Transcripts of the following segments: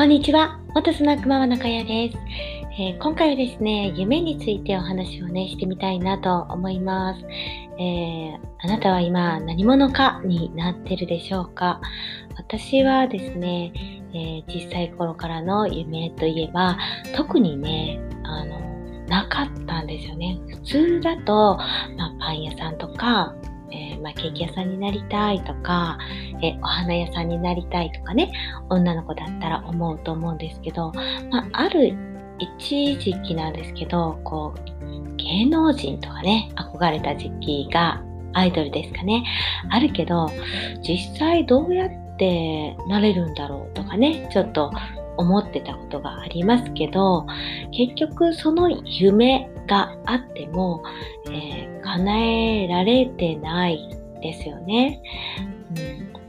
こんにちは。元スナックママ中谷です、えー、今回はですね、夢についてお話をね、してみたいなと思います。えー、あなたは今何者かになってるでしょうか？私はですね、えー、小さい頃からの夢といえば、特にね、あの、なかったんですよね。普通だと、まあ、パン屋さんとか、えー、まあ、ケーキ屋さんになりたいとか、えお花屋さんになりたいとかね、女の子だったら思うと思うんですけど、まあ、ある一時期なんですけど、こう、芸能人とかね、憧れた時期がアイドルですかね、あるけど、実際どうやってなれるんだろうとかね、ちょっと思ってたことがありますけど、結局その夢があっても、えー、叶えられてないですよね。うん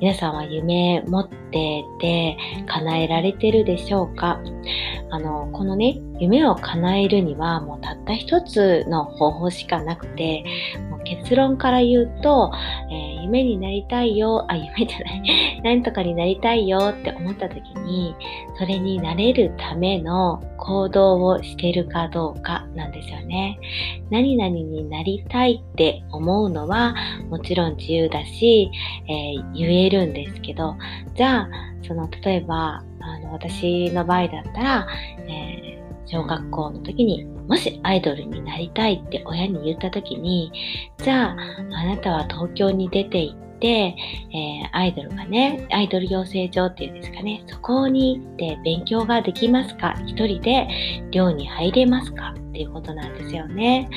皆さんは夢持ってて叶えられてるでしょうか？あの、このね、夢を叶えるにはもうたった一つの方法しかなくて、もう結論から言うと、えー、夢になりたいよ、あ、夢じゃない、何とかになりたいよって思った時に、それになれるための行動をしてるかどうかなんですよね。何々になりたいって思うのはもちろん自由だし、えー、言えるんですけど、じゃあ、その、例えば、あの、私の場合だったら、えー、小学校の時に、もしアイドルになりたいって親に言った時に、じゃあ、あなたは東京に出て行って、えー、アイドルがね、アイドル養成所っていうんですかね、そこに行って勉強ができますか？一人で寮に入れますか？っていうことなんですよね。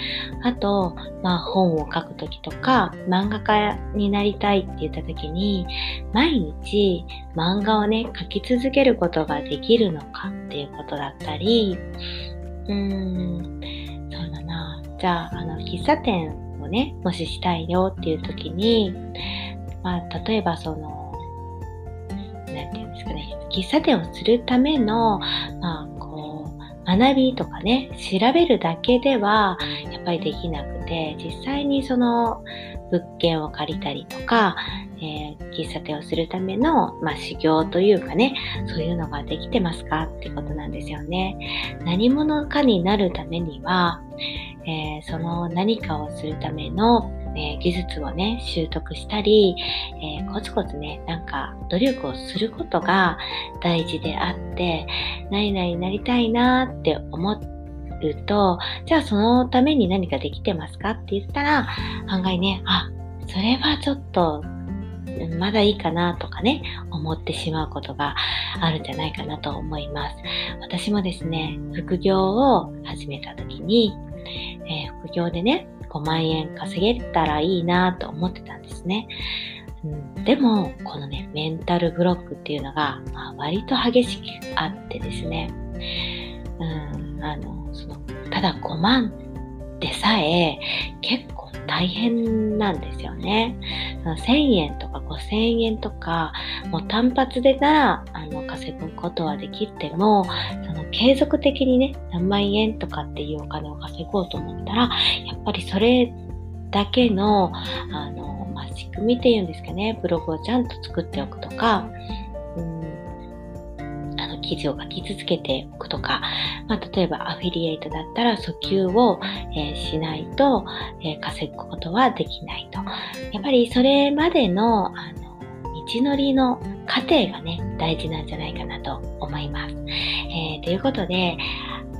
あと、まあ本を書くときとか、漫画家になりたいって言ったときに、毎日漫画をね、書き続けることができるのか？っていうことだったり、うーん、そうだな。じゃあ、あの、喫茶店をね、もししたいよっていうときに、まあ、例えばその、なんていうんですかね、喫茶店をするための、まあ、こう、学びとかね、調べるだけでは、やっぱりできなくて、実際にその、物件を借りたりとか、えー、喫茶店をするための、まあ、修行というかね、そういうのができてますかってことなんですよね。何者かになるためには、えー、その何かをするためのえー、技術をね、習得したり、えー、コツコツね、なんか努力をすることが大事であって、何々になりたいなって思ってうと、じゃあそのために何かできてますかって言ったら、案外ね、あ、それはちょっとまだいいかなとかね、思ってしまうことがあるんじゃないかなと思います。私もですね、副業を始めた時に、えー、副業でね、5万円稼げたらいいなと思ってたんですね。うん、でも、このね、メンタルブロックっていうのが、まあ、割と激しくあってですね、うん、あの、その、ただ5万でさえ結構大変なんですよね。1000円とか5000円とか、もう単発でなら、あの、稼ぐことはできても、その継続的にね、何万円とかっていうお金を稼ごうと思ったら、やっぱりそれだけの、あの、まあ、仕組みっていうんですかね、ブログをちゃんと作っておくとか、記事を書き続けておくとか、まあ、例えばアフィリエイトだったら訴求を、えー、しないと、えー、稼ぐことはできないと。やっぱりそれまでの、あの、道のりの過程がね、大事なんじゃないかなと思います。えー、ということで、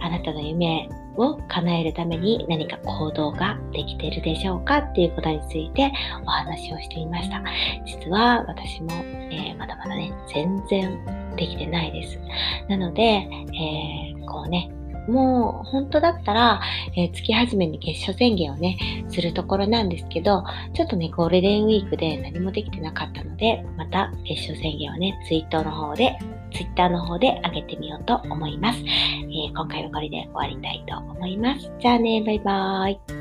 あなたの夢を叶えるために何か行動ができているでしょうかっていうことについてお話をしていました。実は私も、えー、まだまだね、全然できてないです。なので、えー、こうね、もう本当だったら、えー、月初めに決勝宣言をね、するところなんですけど、ちょっとね、ゴールデンウィークで何もできてなかったので、また決勝宣言をね、ツイートの方で、ツイッターの方で上げてみようと思います。えー、今回はこれで終わりたいと思います。じゃあね、バイバーイ。